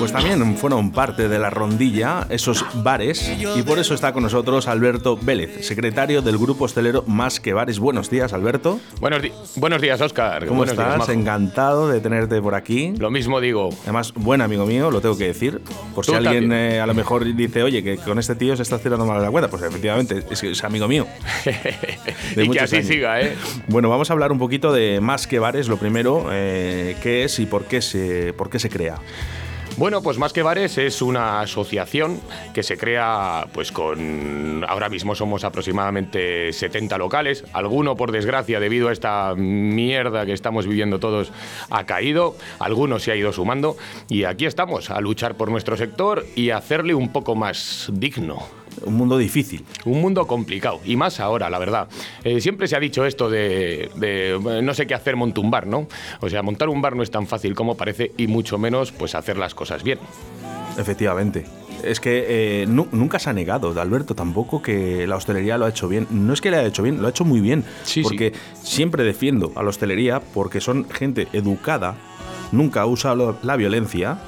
Pues también fueron parte de la rondilla esos bares y por eso está con nosotros Alberto Vélez, secretario del grupo hostelero Más que Bares. Buenos días, Alberto. Buenos, buenos días, Oscar. ¿Cómo estás? Encantado de tenerte por aquí. Lo mismo digo. Además, buen amigo mío, lo tengo que decir. Por si alguien eh, a lo mejor dice, oye, que con este tío se está haciendo mal la cuenta, pues efectivamente es, es amigo mío. y que así siga, ¿eh? Bueno, vamos a hablar un poquito de Más que Bares. Lo primero, eh, qué es y por qué se, por qué se crea. Bueno, pues Más que Bares es una asociación que se crea pues con ahora mismo somos aproximadamente 70 locales, alguno por desgracia debido a esta mierda que estamos viviendo todos ha caído, algunos se ha ido sumando. Y aquí estamos a luchar por nuestro sector y hacerle un poco más digno un mundo difícil. Un mundo complicado, y más ahora, la verdad. Eh, siempre se ha dicho esto de, no sé qué hacer montar un bar, ¿no? O sea, montar un bar no es tan fácil como parece, y mucho menos pues hacer las cosas bien. Efectivamente. Es que eh, nunca se ha negado, de Alberto, tampoco que la hostelería lo ha hecho bien. No es que le haya hecho bien, lo ha hecho muy bien. Sí, porque siempre defiendo a la hostelería porque son gente educada, nunca usado la violencia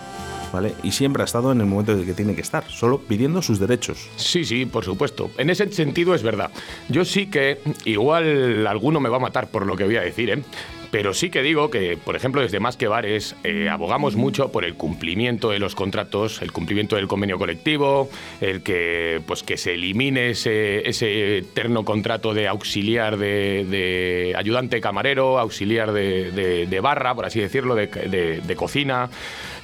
y siempre ha estado en el momento en el que tiene que estar, solo pidiendo sus derechos. Sí, sí, por supuesto. En ese sentido es verdad. Yo sí que, igual alguno me va a matar por lo que voy a decir, ¿eh? Pero sí que digo que, por ejemplo, desde Más que Bares eh, abogamos mucho por el cumplimiento de los contratos, el cumplimiento del convenio colectivo, el que, pues, que se elimine ese, ese eterno contrato de auxiliar de, ayudante camarero, auxiliar de, barra, por así decirlo, de, cocina.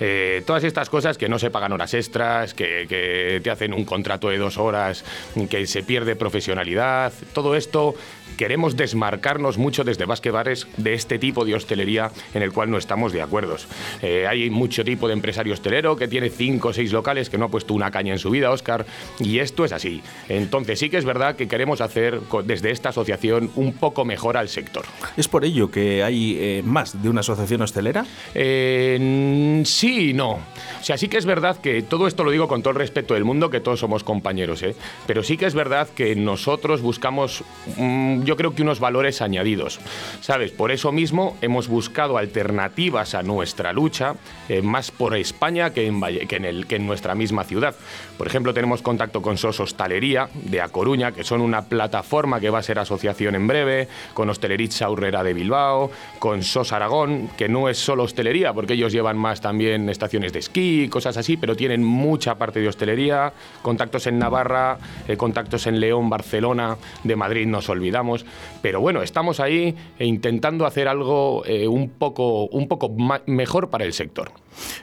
Eh, todas estas cosas que no se pagan horas extras, que, que te hacen un contrato de dos horas, que se pierde profesionalidad, todo esto queremos desmarcarnos mucho desde Basque Bares de este tipo de hostelería en el cual no estamos de acuerdo. Eh, hay mucho tipo de empresario hostelero que tiene cinco o seis locales que no ha puesto una caña en su vida, Oscar, y esto es así. Entonces sí que es verdad que queremos hacer desde esta asociación un poco mejor al sector. ¿Es por ello que hay eh, más de una asociación hostelera? Eh, sí y no. O sea, sí que es verdad que todo esto lo digo con todo el respeto del mundo, que todos somos compañeros, ¿eh? pero sí que es verdad que nosotros buscamos... Mm, yo creo que unos valores añadidos. ¿Sabes? Por eso mismo hemos buscado alternativas a nuestra lucha, eh, más por España que en, el, que en nuestra misma ciudad. Por ejemplo, tenemos contacto con SOS Hostalería de A Coruña, que son una plataforma que va a ser asociación en breve, con Hosteleritza Urrera de Bilbao, con SOS Aragón, que no es solo hostelería, porque ellos llevan más también estaciones de esquí, cosas así, pero tienen mucha parte de hostelería, contactos en Navarra, eh, contactos en León, Barcelona, de Madrid nos olvidamos. Pero bueno, estamos ahí intentando hacer algo eh, un poco, un poco mejor para el sector.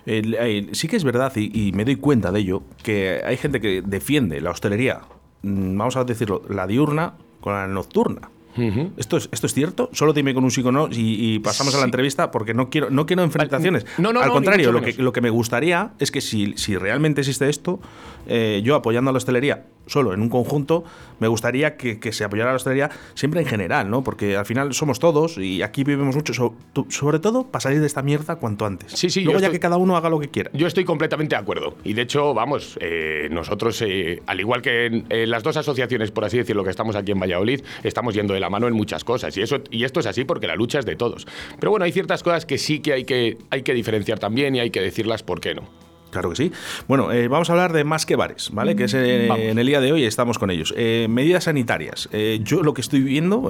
sí que es verdad, y, me doy cuenta de ello, que hay gente que defiende la hostelería, mm, vamos a decirlo, la diurna con la nocturna. ¿Esto, es, ¿Esto es cierto? Solo dime con un sí o no y, pasamos a la entrevista porque no quiero, no quiero enfrentaciones. No, no, Al contrario, lo que, lo que me gustaría es que si, si realmente existe esto, eh, yo apoyando a la hostelería solo, en un conjunto, me gustaría que, se apoyara la hostelería siempre en general, ¿no? Porque al final somos todos y aquí vivimos mucho, sobre todo para salir de esta mierda cuanto antes. Sí, sí, Luego ya que cada uno haga lo que quiera. Yo estoy completamente de acuerdo. Y de hecho, vamos, eh, nosotros, eh, al igual que en, las dos asociaciones, por así decirlo, que estamos aquí en Valladolid, estamos yendo de la mano en muchas cosas. Y, eso, y esto es así porque la lucha es de todos. Pero bueno, hay ciertas cosas que sí que hay que, hay que diferenciar también y hay que decirlas por qué no. Claro que sí. Bueno, eh, vamos a hablar de más que bares, ¿vale? Que es eh, en el día de hoy estamos con ellos. Eh, medidas sanitarias. yo lo que estoy viendo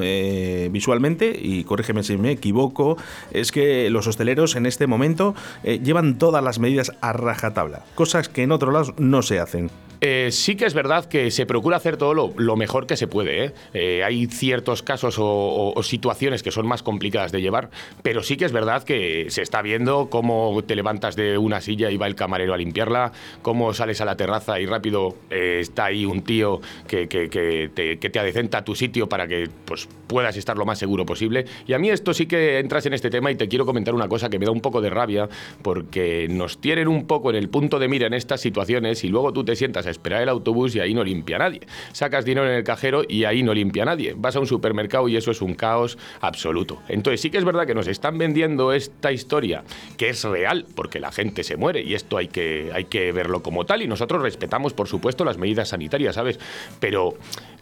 visualmente, y corrígeme si me equivoco, es que los hosteleros en este momento llevan todas las medidas a rajatabla, cosas que en otros lados no se hacen. Eh, sí que es verdad que se procura hacer todo lo, mejor que se puede. ¿eh? Eh, hay ciertos casos o, situaciones que son más complicadas de llevar, pero sí que es verdad que se está viendo cómo te levantas de una silla y va el camarero a limpiarla, cómo sales a la terraza y rápido está ahí un tío que, te, adecenta a tu sitio para que pues, puedas estar lo más seguro posible. Y a mí esto sí que entras en este tema y te quiero comentar una cosa que me da un poco de rabia porque nos tienen un poco en el punto de mira en estas situaciones y luego tú te sientas a esperar el autobús y ahí no limpia nadie. Sacas dinero en el cajero y ahí no limpia nadie. Vas a un supermercado y eso es un caos absoluto. Entonces sí que es verdad que nos están vendiendo esta historia, que es real, porque la gente se muere y esto hay que, hay que verlo como tal y nosotros respetamos, por supuesto, las medidas sanitarias, ¿sabes? Pero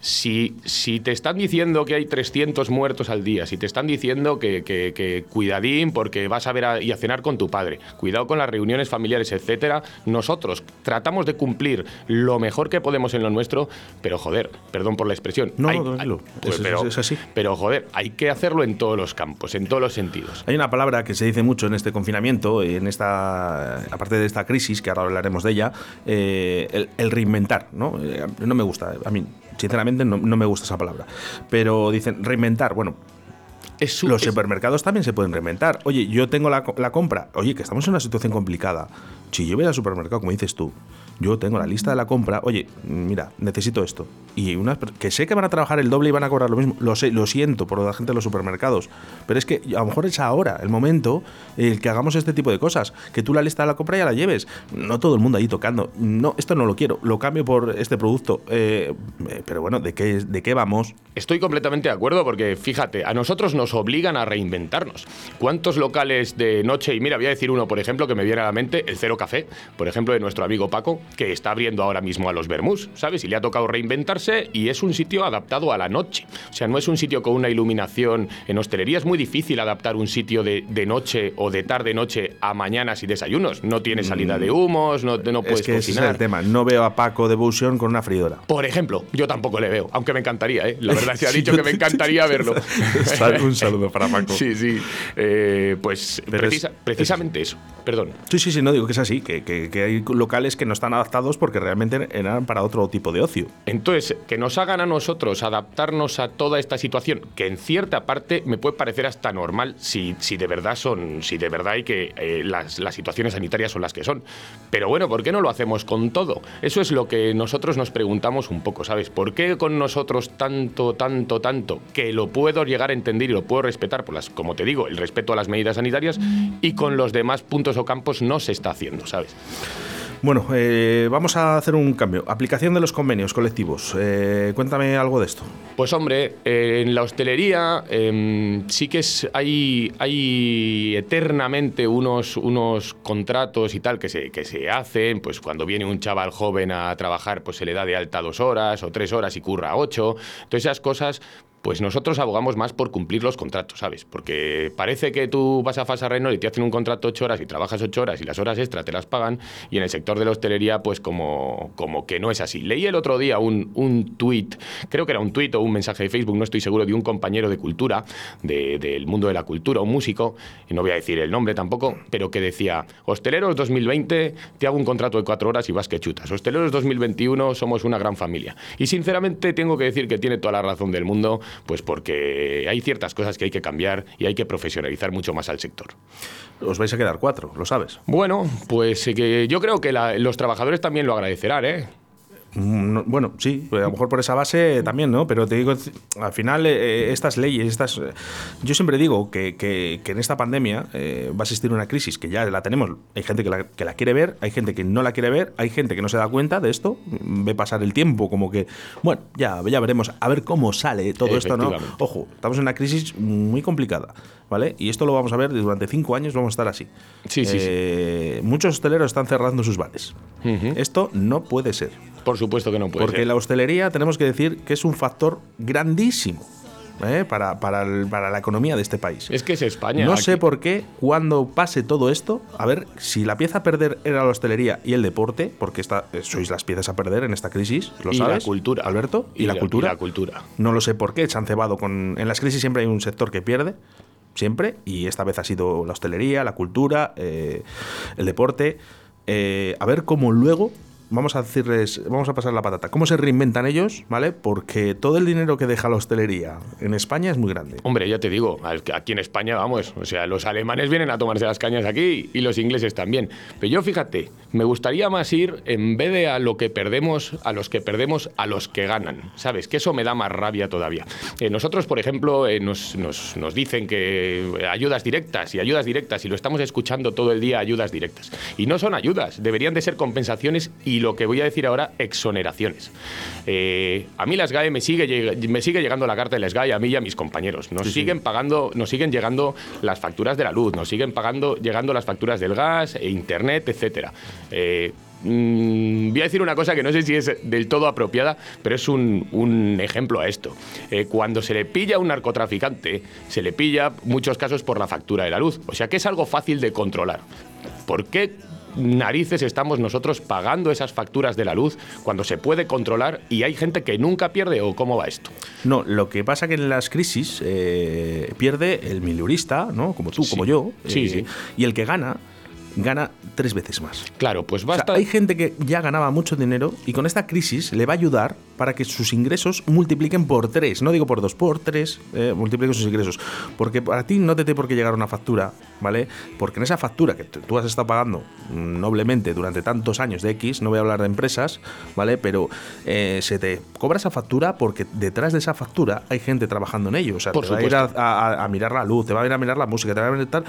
si, si te están diciendo que hay 300 muertos al día, si te están diciendo que, cuidadín porque vas a ver y a cenar con tu padre, cuidado con las reuniones familiares, etcétera, nosotros tratamos de cumplir lo mejor que podemos en lo nuestro, pero joder, perdón por la expresión. No, no, pues, pero, es así. Pero joder, hay que hacerlo en todos los campos, en todos los sentidos. Hay una palabra que se dice mucho en este confinamiento, en esta, aparte de esta crisis, que ahora hablaremos de ella, eh, el, reinventar, ¿no? Eh, no me gusta, a mí, sinceramente, no, me gusta esa palabra. Pero dicen reinventar, bueno, los supermercados también se pueden reinventar. Oye, yo tengo la, la, compra. Oye, que estamos en una situación complicada. Si yo voy al supermercado, como dices tú, yo tengo la lista de la compra, oye, mira, necesito esto. Y unas que sé que van a trabajar el doble y van a cobrar lo mismo, lo sé, lo siento por la gente de los supermercados, pero es que a lo mejor es ahora el momento el que hagamos este tipo de cosas, que tú la lista de la compra ya la lleves, no todo el mundo ahí tocando, no, esto no lo quiero, lo cambio por este producto, eh, pero bueno, ¿de qué, ¿de qué vamos? Estoy completamente de acuerdo porque fíjate, a nosotros nos obligan a reinventarnos. ¿Cuántos locales de noche, y mira, voy a decir uno, por ejemplo, que me viene a la mente, el Cero Café, por ejemplo, de nuestro amigo Paco, que está abriendo ahora mismo a los Bermús, ¿sabes? Y le ha tocado reinventarse y es un sitio adaptado a la noche. O sea, no es un sitio con una iluminación. En hostelería es muy difícil adaptar un sitio de, noche o de tarde-noche a mañanas y desayunos. No tiene salida de humos, no, no puedes es que cocinar. Ese es el tema. No veo a Paco de Busion con una freidora. Por ejemplo, yo tampoco le veo, aunque me encantaría, ¿eh? La verdad se ha dicho que me encantaría verlo. un saludo para Paco. Sí, sí. Eh, pues precisamente eso. Perdón. Sí, sí, sí, no digo que es así, que, que hay locales que no están adaptados porque realmente eran para otro tipo de ocio. Entonces, que nos hagan a nosotros adaptarnos a toda esta situación, que en cierta parte me puede parecer hasta normal si, si de verdad son, si de verdad hay que eh, las, las situaciones sanitarias son las que son. Pero bueno, ¿por qué no lo hacemos con todo? Eso es lo que nosotros nos preguntamos un poco, ¿sabes? ¿Por qué con nosotros tanto, tanto, tanto? Que lo puedo llegar a entender y lo puedo respetar por las, como te digo, el respeto a las medidas sanitarias y con los demás puntos o campos no se está haciendo, ¿sabes? Bueno, eh, vamos a hacer un cambio. Aplicación de los convenios colectivos. Eh, cuéntame algo de esto. Pues hombre, en la hostelería em, sí que es, hay, hay eternamente unos, unos contratos y tal que se, que se hacen. Pues cuando viene un chaval joven a trabajar, pues se le da de alta dos horas o tres horas y curra ocho. Entonces esas cosas pues nosotros abogamos más por cumplir los contratos, ¿sabes? Porque parece que tú vas a Fasa y te hacen un contrato ocho horas y trabajas ocho horas y las horas extra te las pagan y en el sector de la hostelería pues como, como que no es así. Leí el otro día un, un tuit, creo que era un tuit o un mensaje de Facebook, no estoy seguro, de un compañero de cultura, del mundo de la cultura, un músico, y no voy a decir el nombre tampoco, pero que decía, hosteleros 2020, te hago un contrato de cuatro horas y vas que chutas. Hosteleros 2021, somos una gran familia. Y sinceramente tengo que decir que tiene toda la razón del mundo pues porque hay ciertas cosas que hay que cambiar y hay que profesionalizar mucho más al sector. Os vais a quedar cuatro, lo sabes. Bueno, pues eh, yo creo que los trabajadores también lo agradecerán, ¿eh? Mm, bueno, sí, a lo mejor por esa base también, ¿no? Pero te digo, al final eh, estas leyes, estas... Eh, yo siempre digo que, que, en esta pandemia eh, va a existir una crisis que ya la tenemos. Hay gente que la, que la, quiere ver, hay gente que no la quiere ver, hay gente que no se da cuenta de esto, ve pasar el tiempo como que, bueno, ya, ya veremos, a ver cómo sale todo esto, ¿no? Ojo, estamos en una crisis muy complicada, ¿vale? Y esto lo vamos a ver durante cinco años, vamos a estar así. Sí, sí, sí. Muchos hosteleros están cerrando sus bares. Esto no puede ser. Por supuesto que no puede Porque la hostelería tenemos que decir que es un factor grandísimo. ¿eh? Para, para, la economía de este país. Es que es España. No sé por qué, cuando pase todo esto, a ver, si la pieza a perder era la hostelería y el deporte, porque esta, eh, sois las piezas a perder en esta crisis, ¿lo y la cultura. Alberto? ¿Y, la, cultura? la cultura. No lo sé por qué, se han cebado con... En las crisis siempre hay un sector que pierde, siempre, y esta vez ha sido la hostelería, la cultura, eh, el deporte. a ver cómo luego vamos a decirles, vamos a pasar la patata. ¿Cómo se reinventan ellos? ¿Vale? Porque todo el dinero que deja la hostelería en España es muy grande. Hombre, ya te digo, aquí en España, vamos, o sea, los alemanes vienen a tomarse las cañas aquí y los ingleses también. Pero yo, fíjate, me gustaría más ir, en vez de a lo que perdemos, a los que perdemos, a los que ganan. ¿Sabes? Que eso me da más rabia todavía. Eh, nosotros, por ejemplo, eh, nos, nos, nos dicen que ayudas directas y ayudas directas, y lo estamos escuchando todo el día, ayudas directas. Y no son ayudas, deberían de ser compensaciones y y lo que voy a decir ahora, exoneraciones. Eh, a mí las GAE me sigue, me sigue llegando la carta de las GAE, a mí y a mis compañeros. Nos siguen pagando, nos siguen llegando las facturas de la luz, nos siguen pagando, llegando las facturas del gas, e internet, etcétera. Eh, mm, voy a decir una cosa que no sé si es del todo apropiada, pero es un, ejemplo a esto. Eh, cuando se le pilla a un narcotraficante, se le pilla muchos casos por la factura de la luz. O sea que es algo fácil de controlar. ¿Por qué narices estamos nosotros pagando esas facturas de la luz cuando se puede controlar y hay gente que nunca pierde o cómo va esto? No, lo que pasa que en las crisis eh, pierde el milurista, ¿no? Como tú, como yo, sí, sí. Eh, y el que gana gana tres veces más. Claro, pues basta. hay gente que ya ganaba mucho dinero y con esta crisis le va a ayudar para que sus ingresos multipliquen por tres. No digo por dos, por tres, eh, multipliquen sus ingresos. Porque para ti no te tiene por qué llegar una factura, ¿vale? Porque en esa factura que tú has estado pagando noblemente durante tantos años de X, no voy a hablar de empresas, ¿vale? Pero eh, se te cobra esa factura porque detrás de esa factura hay gente trabajando en ello. O sea, por te va a ir a, mirar la luz, te va a ir a mirar la música, te va a ir a tal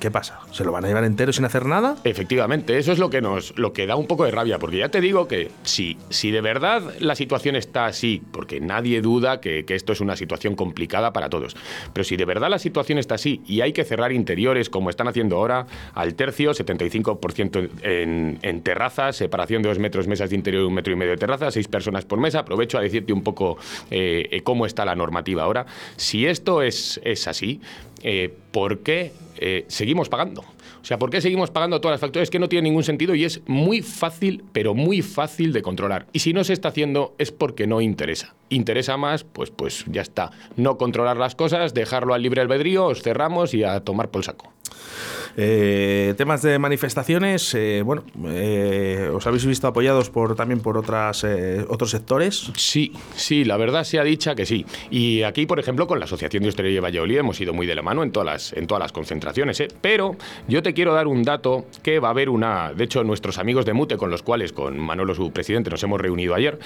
¿qué pasa? ¿Se lo van a llevar entero sin hacer nada? Efectivamente, eso es lo que nos lo que da un poco de rabia, porque ya te digo que si, si de verdad la situación está así, porque nadie duda que, esto es una situación complicada para todos, pero si de verdad la situación está así y hay que cerrar interiores como están haciendo ahora, al tercio, 75% en, en terrazas, separación de dos metros, mesas de interior, un metro y medio de terraza, seis personas por mesa, aprovecho a decirte un poco eh, cómo está la normativa ahora. Si esto es, es así, eh, ¿por qué eh, seguimos pagando? O sea, ¿por qué seguimos pagando todas las facturas? Es que no tiene ningún sentido y es muy fácil, pero muy fácil de controlar. Y si no se está haciendo es porque no interesa. Interesa más, pues, pues ya está. No controlar las cosas, dejarlo al libre albedrío, os cerramos y a tomar por el saco. Eh, temas de manifestaciones, eh, bueno, eh, ¿os habéis visto apoyados por también por otras otros sectores? Sí, sí, la verdad sea dicha que sí. Y aquí, por ejemplo, con la Asociación de Hostelería de Valladolid hemos ido muy de la mano en todas las, en todas las concentraciones. Pero yo te quiero dar un dato que va a haber una. De hecho, nuestros amigos de Mute, con los cuales, con Manolo, su presidente, nos hemos reunido ayer,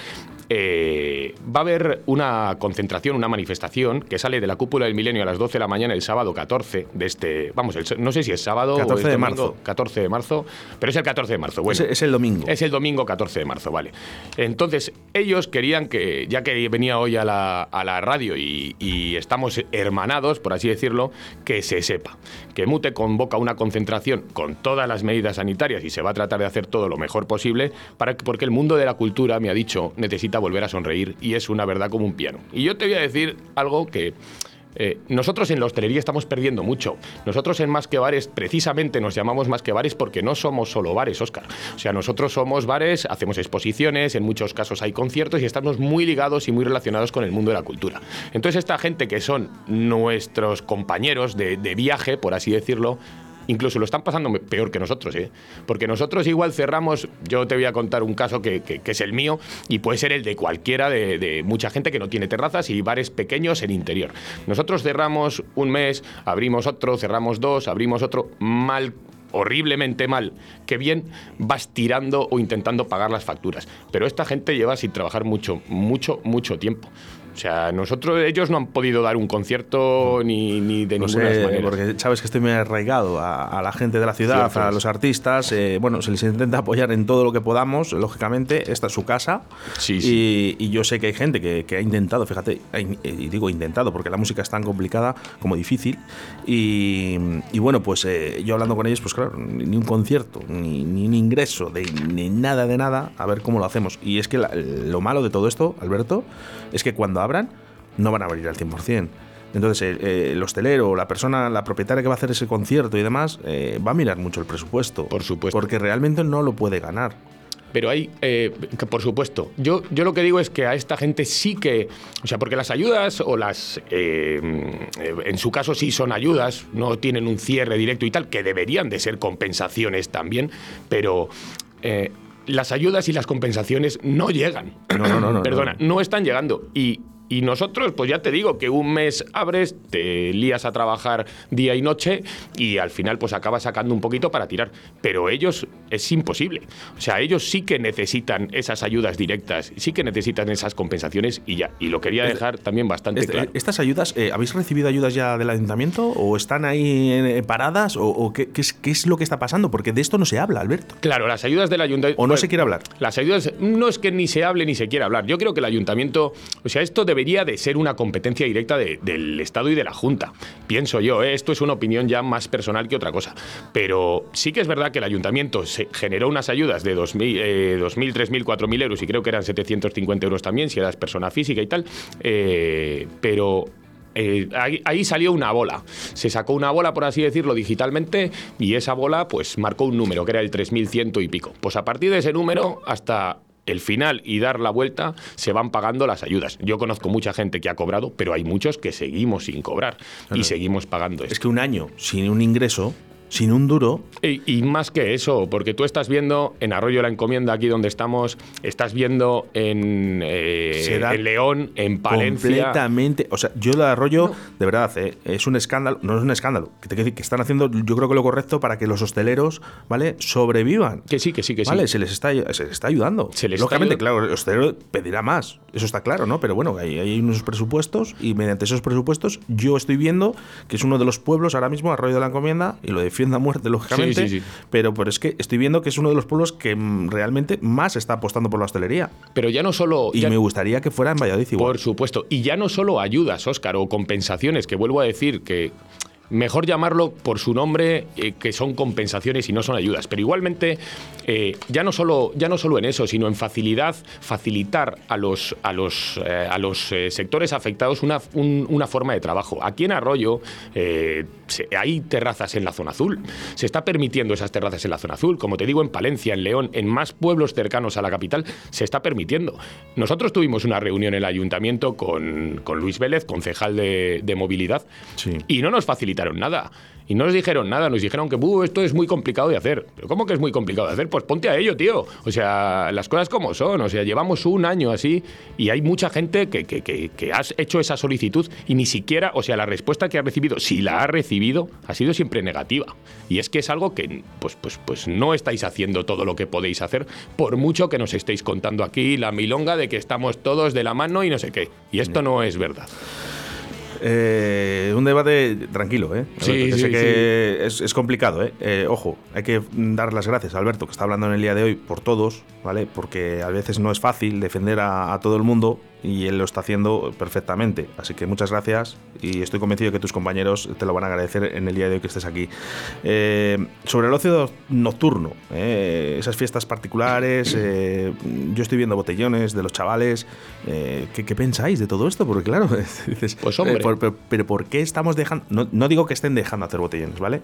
va a haber una concentración, una manifestación que sale de la cúpula del milenio a las 12 de la mañana el sábado 14 de este. Vamos, no sé si es sábado 14 de marzo. 14 de marzo, pero es el 14 de marzo. Bueno, es, el domingo. Es el domingo 14 de marzo, vale. Entonces, ellos querían que, ya que venía hoy a la, a la radio y, estamos hermanados, por así decirlo, que se sepa que Mute convoca una concentración con todas las medidas sanitarias y se va a tratar de hacer todo lo mejor posible, para, porque el mundo de la cultura, me ha dicho, necesita volver a sonreír y es una verdad como un piano. Y yo te voy a decir algo que eh, nosotros en la hostelería estamos perdiendo mucho. Nosotros en Más que Bares, precisamente nos llamamos Más que Bares porque no somos solo bares, Oscar. O sea, nosotros somos bares, hacemos exposiciones, en muchos casos hay conciertos y estamos muy ligados y muy relacionados con el mundo de la cultura. Entonces, esta gente que son nuestros compañeros de viaje, por así decirlo, incluso lo están pasando peor que nosotros, ¿eh? Porque nosotros igual cerramos, yo te voy a contar un caso que, es el mío y puede ser el de cualquiera de, mucha gente que no tiene terrazas y bares pequeños en interior. Nosotros cerramos un mes, abrimos otro, cerramos dos, abrimos otro, mal horriblemente mal, que bien vas tirando o intentando pagar las facturas. Pero esta gente lleva sin trabajar mucho, mucho, mucho tiempo. O sea, nosotros, ellos no han podido dar un concierto ni, ni de ninguna manera. Porque sabes que estoy muy arraigado a, la gente de la ciudad, a los artistas. Eh, bueno, se les intenta apoyar en todo lo que podamos, lógicamente. Esta es su casa. Sí, sí. Y, yo sé que hay gente que, ha intentado, fíjate, y digo intentado porque la música es tan complicada como difícil. Y, bueno, pues eh, yo hablando con ellos, pues claro, ni un concierto, ni, ni un ingreso, de, ni nada de nada, a ver cómo lo hacemos. Y es que lo malo de todo esto, Alberto, es que cuando abran, no van a abrir al 100%. Entonces, el, hostelero, la persona, la propietaria que va a hacer ese concierto y demás, eh, va a mirar mucho el presupuesto. Por supuesto. Porque realmente no lo puede ganar. Pero hay, eh, por supuesto, yo, yo lo que digo es que a esta gente sí que, o sea, porque las ayudas o las, eh, en su caso sí son ayudas, no tienen un cierre directo y tal, que deberían de ser compensaciones también, pero las ayudas y las compensaciones no llegan. No, no, no. Perdona, no. están llegando. Y Y nosotros, pues ya te digo que un mes abres, te lías a trabajar día y noche y al final pues acabas sacando un poquito para tirar. Pero ellos es imposible. O sea, ellos sí que necesitan esas ayudas directas, sí que necesitan esas compensaciones y ya. Y lo quería dejar también bastante Este, claro. ¿Estas ayudas, eh, habéis recibido ayudas ya del ayuntamiento o están ahí eh, paradas o, o qué, qué es, qué es lo que está pasando? Porque de esto no se habla, Alberto. Claro, las ayudas del ayuntamiento. O no se quiere hablar. Las ayudas no es que ni se hable ni se quiera hablar. Yo creo que el ayuntamiento, o sea, esto debería de ser una competencia directa de- del Estado y de la Junta. Pienso yo, ¿eh? esto es una opinión ya más personal que otra cosa. Pero sí que es verdad que el ayuntamiento se generó unas ayudas de 2.000, eh, 2.000 3.000, 4.000 euros y creo que eran 750 euros también si eras persona física y tal. Eh, pero eh, ahí, ahí salió una bola. Se sacó una bola, por así decirlo, digitalmente y esa bola pues marcó un número, que era el 3100 y pico. Pues a partir de ese número hasta el final y dar la vuelta se van pagando las ayudas. Yo conozco mucha gente que ha cobrado, pero hay muchos que seguimos sin cobrar y seguimos pagando esto. Es que un año sin un ingreso, sin un duro, Y, y más que eso, porque tú estás viendo en Arroyo la Encomienda, aquí donde estamos, estás viendo en, eh, en León, en Palencia. completamente. O sea, yo de arroyo, de verdad, eh, es un escándalo. No es un escándalo. Que, te que están haciendo, yo creo que lo correcto para que los hosteleros, ¿vale? Sobrevivan. Que sí, que sí, que sí. Vale, se les está, se les está ayudando. Se les está Lógicamente, ayudando. claro, el hostelero pedirá más. Eso está claro, ¿no? Pero bueno, hay, hay unos presupuestos y mediante esos presupuestos yo estoy viendo que es uno de los pueblos ahora mismo, Arroyo de la Encomienda, y lo defiendo a muerte, lógicamente. Sí, sí, sí. Pero, pero es que estoy viendo que es uno de los pueblos que realmente más está apostando por la hostelería. Pero ya no solo. Y ya- me gustaría que fuera en Valladolid igual. Por supuesto. Y ya no solo ayudas, Óscar, o compensaciones, que vuelvo a decir que mejor llamarlo por su nombre, eh, que son compensaciones y no son ayudas. Pero igualmente, eh, ya, no solo, ya no solo en eso, sino en facilidad, facilitar a los, a los, eh, a los sectores afectados una, un- una forma de trabajo. Aquí en Arroyo se- hay terrazas en la zona azul. Se está permitiendo esas terrazas en la zona azul. Como te digo, en Palencia, en León, en más pueblos cercanos a la capital, se está permitiendo. Nosotros tuvimos una reunión en el ayuntamiento con, con Luis Vélez, concejal de, de movilidad, Sí. y no nos nada. Y no nos dijeron nada, nos dijeron que "Buh, esto es muy complicado de hacer. ¿Pero cómo que es muy complicado de hacer? Pues ponte a ello, tío. O sea, las cosas como son. O sea, llevamos un año así y hay mucha gente que, que, que, que has hecho esa solicitud y ni siquiera, o sea, la respuesta que ha recibido, si la ha recibido, ha sido siempre negativa. Y es que es algo que, pues, pues, pues no estáis haciendo todo lo que podéis hacer, por mucho que nos estéis contando aquí la milonga de que estamos todos de la mano y no sé qué. Y esto no es verdad. Eh, un debate tranquilo, ¿eh? Sí, Alberto, que sí, sé que es, es complicado, ¿eh? Eh, Ojo, hay que dar las gracias a Alberto, que está hablando en el día de hoy por todos, ¿vale? Porque a veces no es fácil defender a, a todo el mundo y él lo está haciendo perfectamente. Así que muchas gracias y estoy convencido de que tus compañeros te lo van a agradecer en el día de hoy que estés aquí. Eh, sobre el ocio nocturno, ¿eh? esas fiestas particulares, eh, yo estoy viendo botellones de los chavales. eh, ¿qué, qué pensáis de todo esto? Porque claro, dices, Pues, hombre. por- pero ¿por qué estamos dejando.? No, no digo que estén dejando hacer botellones, ¿vale?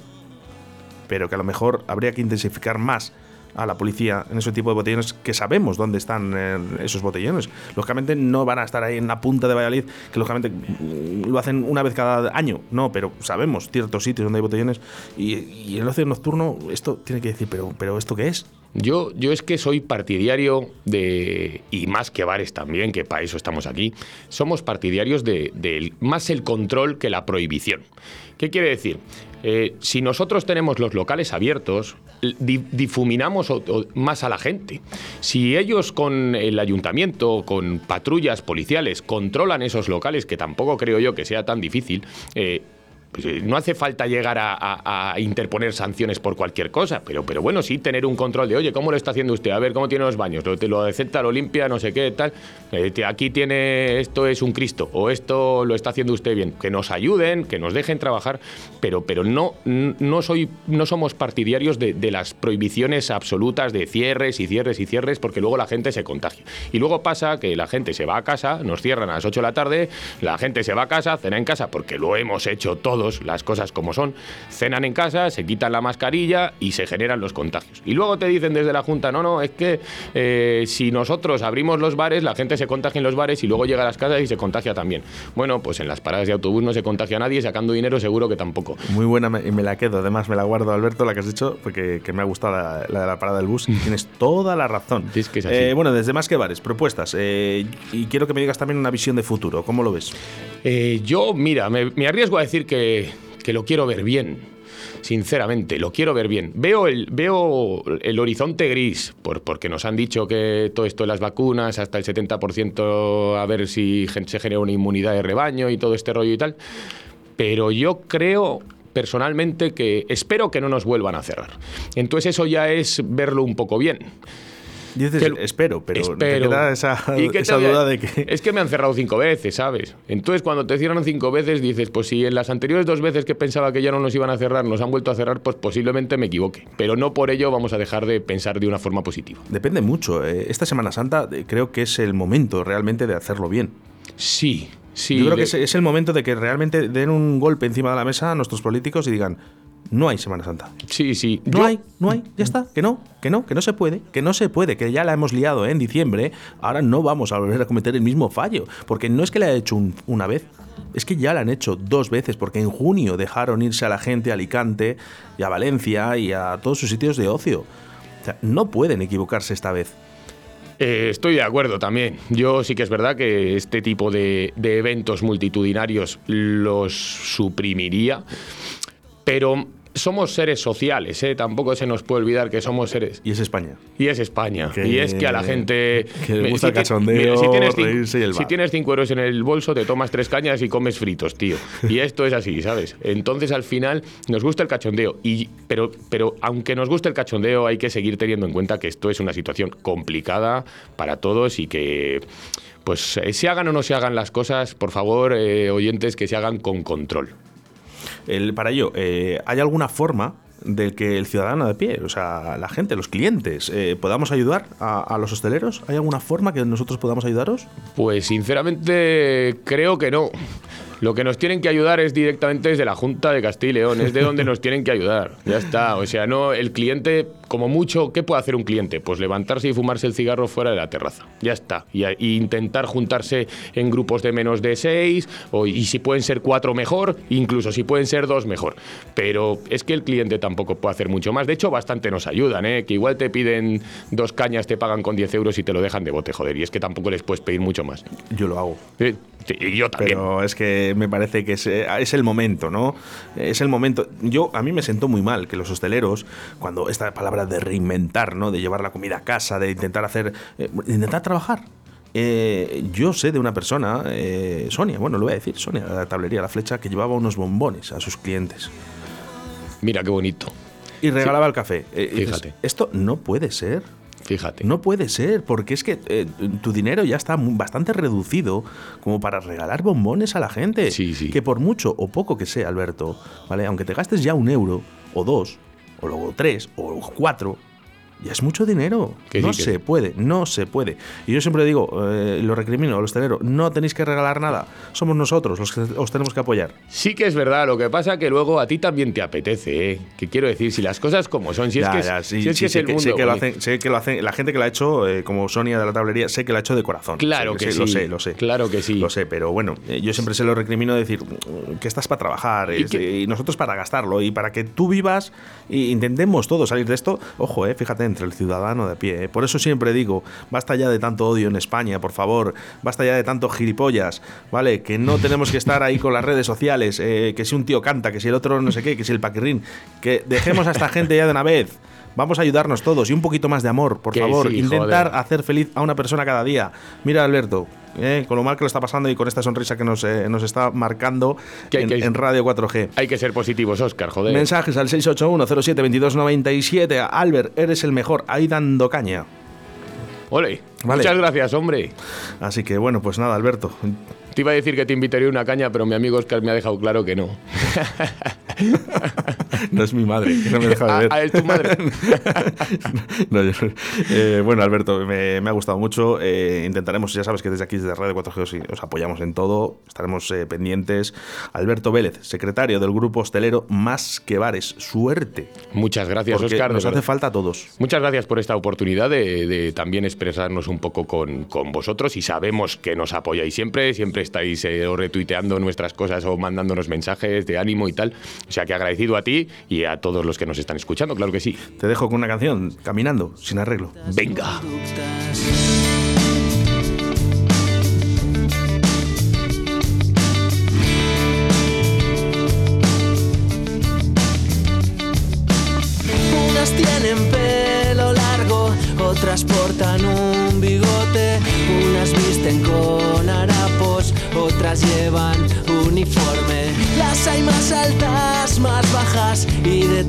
Pero que a lo mejor habría que intensificar más a la policía en ese tipo de botellones que sabemos dónde están eh, esos botellones. Lógicamente no van a estar ahí en la punta de Valladolid, que lógicamente mm, lo hacen una vez cada año, no, pero sabemos ciertos sitios donde hay botellones y, y el ocio nocturno, esto tiene que decir, pero, pero ¿esto qué es? Yo, yo es que soy partidario de, y más que bares también, que para eso estamos aquí, somos partidarios de, más el control que la prohibición. ¿Qué quiere decir? Eh, si nosotros tenemos los locales abiertos, di- difuminamos más a la gente. Si ellos con el ayuntamiento, con patrullas policiales, controlan esos locales, que tampoco creo yo que sea tan difícil, eh, no hace falta llegar a, interponer sanciones por cualquier cosa, pero, pero bueno, sí tener un control de, oye, ¿cómo lo está haciendo usted? A ver, ¿cómo tiene los baños? ¿Lo, lo acepta, lo limpia, no sé qué, tal? Eh, aquí tiene, esto es un Cristo, o esto lo está haciendo usted bien. Que nos ayuden, que nos dejen trabajar, pero, pero no, no, soy, no somos partidarios de, de las prohibiciones absolutas de cierres y cierres y cierres, porque luego la gente se contagia. Y luego pasa que la gente se va a casa, nos cierran a las 8 de la tarde, la gente se va a casa, cena en casa, porque lo hemos hecho todos todos, las cosas como son, cenan en casa, se quitan la mascarilla y se generan los contagios. Y luego te dicen desde la Junta, no, no, es que eh, si nosotros abrimos los bares, la gente se contagia en los bares y luego llega a las casas y se contagia también. Bueno, pues en las paradas de autobús no se contagia a nadie, sacando dinero seguro que tampoco. Muy buena, y me, la quedo, además me la guardo, Alberto, la que has dicho, porque que me ha gustado la, de la parada del bus. Y tienes toda la razón. Eh, bueno, desde más que bares, propuestas. Eh, y quiero que me digas también una visión de futuro. ¿Cómo lo ves? Yo, mira, me, me, arriesgo a decir que, que lo quiero ver bien sinceramente, lo quiero ver bien. Veo el, veo el horizonte gris, por, porque nos han dicho que todo esto de las vacunas, hasta el 70%, a ver si se genera una inmunidad de rebaño y todo este rollo y tal. Pero yo creo personalmente que espero que no nos vuelvan a cerrar. Entonces eso ya es verlo un poco bien. Dices, espero, pero espero. te esa, duda de que... Es que me han cerrado cinco veces, ¿sabes? Entonces, cuando te cierran cinco veces, dices, pues si en las anteriores dos veces que pensaba que ya no nos iban a cerrar, nos han vuelto a cerrar, pues posiblemente me equivoque. Pero no por ello vamos a dejar de pensar de una forma positiva. Depende mucho. Eh. Esta Semana Santa eh, creo que es el momento realmente de hacerlo bien. Sí, sí. Yo creo que es el momento de que realmente den un golpe encima de la mesa a nuestros políticos y digan, no hay Semana Santa. Sí, sí. No hay, no hay, ya está. Que no, que no, que no se puede, que no se puede, que ya la hemos liado en diciembre. Ahora no vamos a volver a cometer el mismo fallo. Porque no es que la haya hecho una vez, es que ya la han hecho dos veces. Porque en junio dejaron irse a la gente a Alicante y a Valencia y a todos sus sitios de ocio. O sea, no pueden equivocarse esta vez. Eh, estoy de acuerdo también. Yo sí que es verdad que este tipo de eventos multitudinarios los suprimiría. Pero somos seres sociales, ¿eh? tampoco se nos puede olvidar que somos seres. Y es España. Y es España. y es que a la gente. Que le gusta el cachondeo, si, tienes, el si tienes cinco euros en el bolso, te tomas tres cañas y comes fritos, tío. Y esto es así, ¿sabes? Entonces al final nos gusta el cachondeo. Y, pero, pero aunque nos guste el cachondeo, hay que seguir teniendo en cuenta que esto es una situación complicada para todos y que pues eh, se hagan o no se hagan las cosas, por favor, eh, oyentes, que se hagan con control para ello, eh, ¿hay alguna forma de que el ciudadano de pie, o sea, la gente, los clientes, eh, podamos ayudar a, los hosteleros? ¿Hay alguna forma que nosotros podamos ayudaros? Pues sinceramente creo que no. Lo que nos tienen que ayudar es directamente desde la Junta de Castilla y León, es de donde nos tienen que ayudar. Ya está. O sea, no, el cliente, como mucho, ¿qué puede hacer un cliente? Pues levantarse y fumarse el cigarro fuera de la terraza. Ya está. Y, intentar juntarse en grupos de menos de seis, o, y si pueden ser cuatro mejor, incluso si pueden ser dos mejor. Pero es que el cliente tampoco puede hacer mucho más. De hecho, bastante nos ayudan, ¿eh? Que igual te piden dos cañas, te pagan con 10 euros y te lo dejan de bote, joder. Y es que tampoco les puedes pedir mucho más. Yo lo hago. Y yo también. Pero es que me parece que es, el momento, ¿no? Es el momento. Yo, a mí me sentó muy mal que los hosteleros, cuando esta palabra de reinventar, ¿no? De llevar la comida a casa, de intentar hacer. Eh, intentar trabajar. Eh, yo sé de una persona, eh, Sonia, bueno, lo voy a decir, Sonia, de la tablería La Flecha, que llevaba unos bombones a sus clientes. Mira qué bonito. Y regalaba el café. Fíjate. esto no puede ser. Fíjate. No puede ser, porque es que eh, tu dinero ya está bastante reducido como para regalar bombones a la gente. Sí, sí. Que por mucho o poco que sea, Alberto, ¿vale? Aunque te gastes ya un euro, o dos, o luego tres, o cuatro, ya es mucho dinero. No se puede, no se puede. Y yo siempre digo, eh, lo recrimino a los hosteleros, no tenéis que regalar nada, somos nosotros los que os tenemos que apoyar. Sí que es verdad, lo que pasa que luego a ti también te apetece, ¿eh? Que quiero decir, si las cosas como son, si es que, es, el mundo, que lo hacen, sé que lo hacen, la gente que lo ha hecho, eh, como Sonia de la tablería, sé que lo ha hecho de corazón. Claro que, sí, Lo sé, lo sé. Claro que sí. Lo sé, pero bueno, eh, yo siempre se lo recrimino decir que estás para trabajar y, nosotros para gastarlo y para que tú vivas e intentemos todos salir de esto. Ojo, eh, fíjate, entre el ciudadano de pie. ¿eh? Por eso siempre digo, basta ya de tanto odio en España, por favor, basta ya de tanto gilipollas, ¿vale? Que no tenemos que estar ahí con las redes sociales, eh, que si un tío canta, que si el otro no sé qué, que si el paquirrín, que dejemos a esta gente ya de una vez. Vamos a ayudarnos todos y un poquito más de amor, por favor. Intentar hacer feliz a una persona cada día. Mira, Alberto, eh, con lo mal que lo está pasando y con esta sonrisa que nos, nos está marcando en, Radio 4G. Hay que ser positivos, Oscar, joder. Mensajes al 681-07-2297. Albert, eres el mejor, ahí dando caña. Ole, muchas gracias, hombre. Así que bueno, pues nada, Alberto. Te iba a decir que te invitaría una caña, pero mi amigo Oscar me ha dejado claro que no. no es mi madre, no me deja de ver. ¿A, él tu madre? Eh, bueno, Alberto, me, ha gustado mucho. Eh, intentaremos, ya sabes que desde aquí, desde Radio 4G, os apoyamos en todo. Estaremos eh, pendientes. Alberto Vélez, secretario del Grupo Hostelero Más que Bares. Suerte. Muchas gracias, Oscar. Nos hace falta a todos. Muchas gracias por esta oportunidad de, también expresarnos un poco con, con, vosotros y sabemos que nos apoyáis siempre, siempre estáis retuiteando nuestras cosas o mandándonos mensajes de ánimo y tal. O sea que agradecido a ti y a todos los que nos están escuchando, claro que sí. Te dejo con una canción, Caminando, sin arreglo. Venga.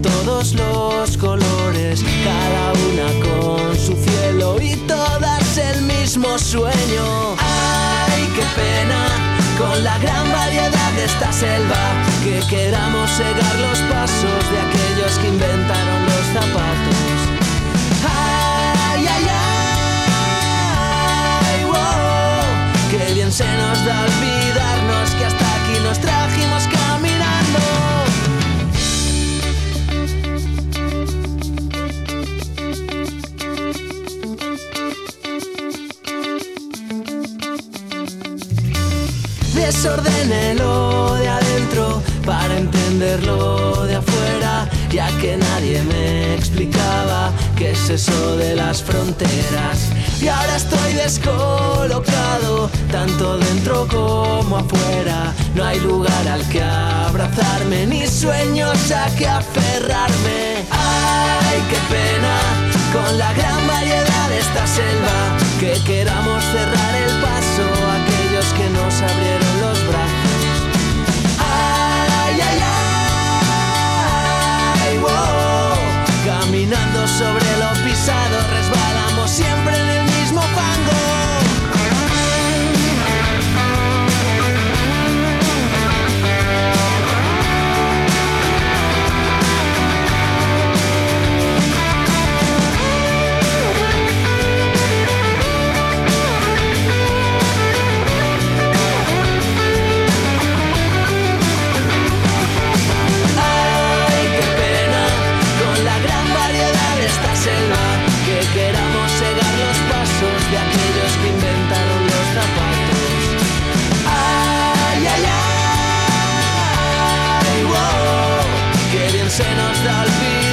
Todos los colores, cada una con su cielo y todas el mismo sueño. ¡Ay, qué pena! Con la gran variedad de esta selva, que queramos cegar los pasos de aquellos de las fronteras. Y ahora estoy descolocado, tanto dentro como afuera. No hay lugar al que abrazarme, ni sueños a que aferrarme. ¡Ay, qué pena! Con la gran variedad de esta selva, que queramos cerrar el paso se nos da olvidar.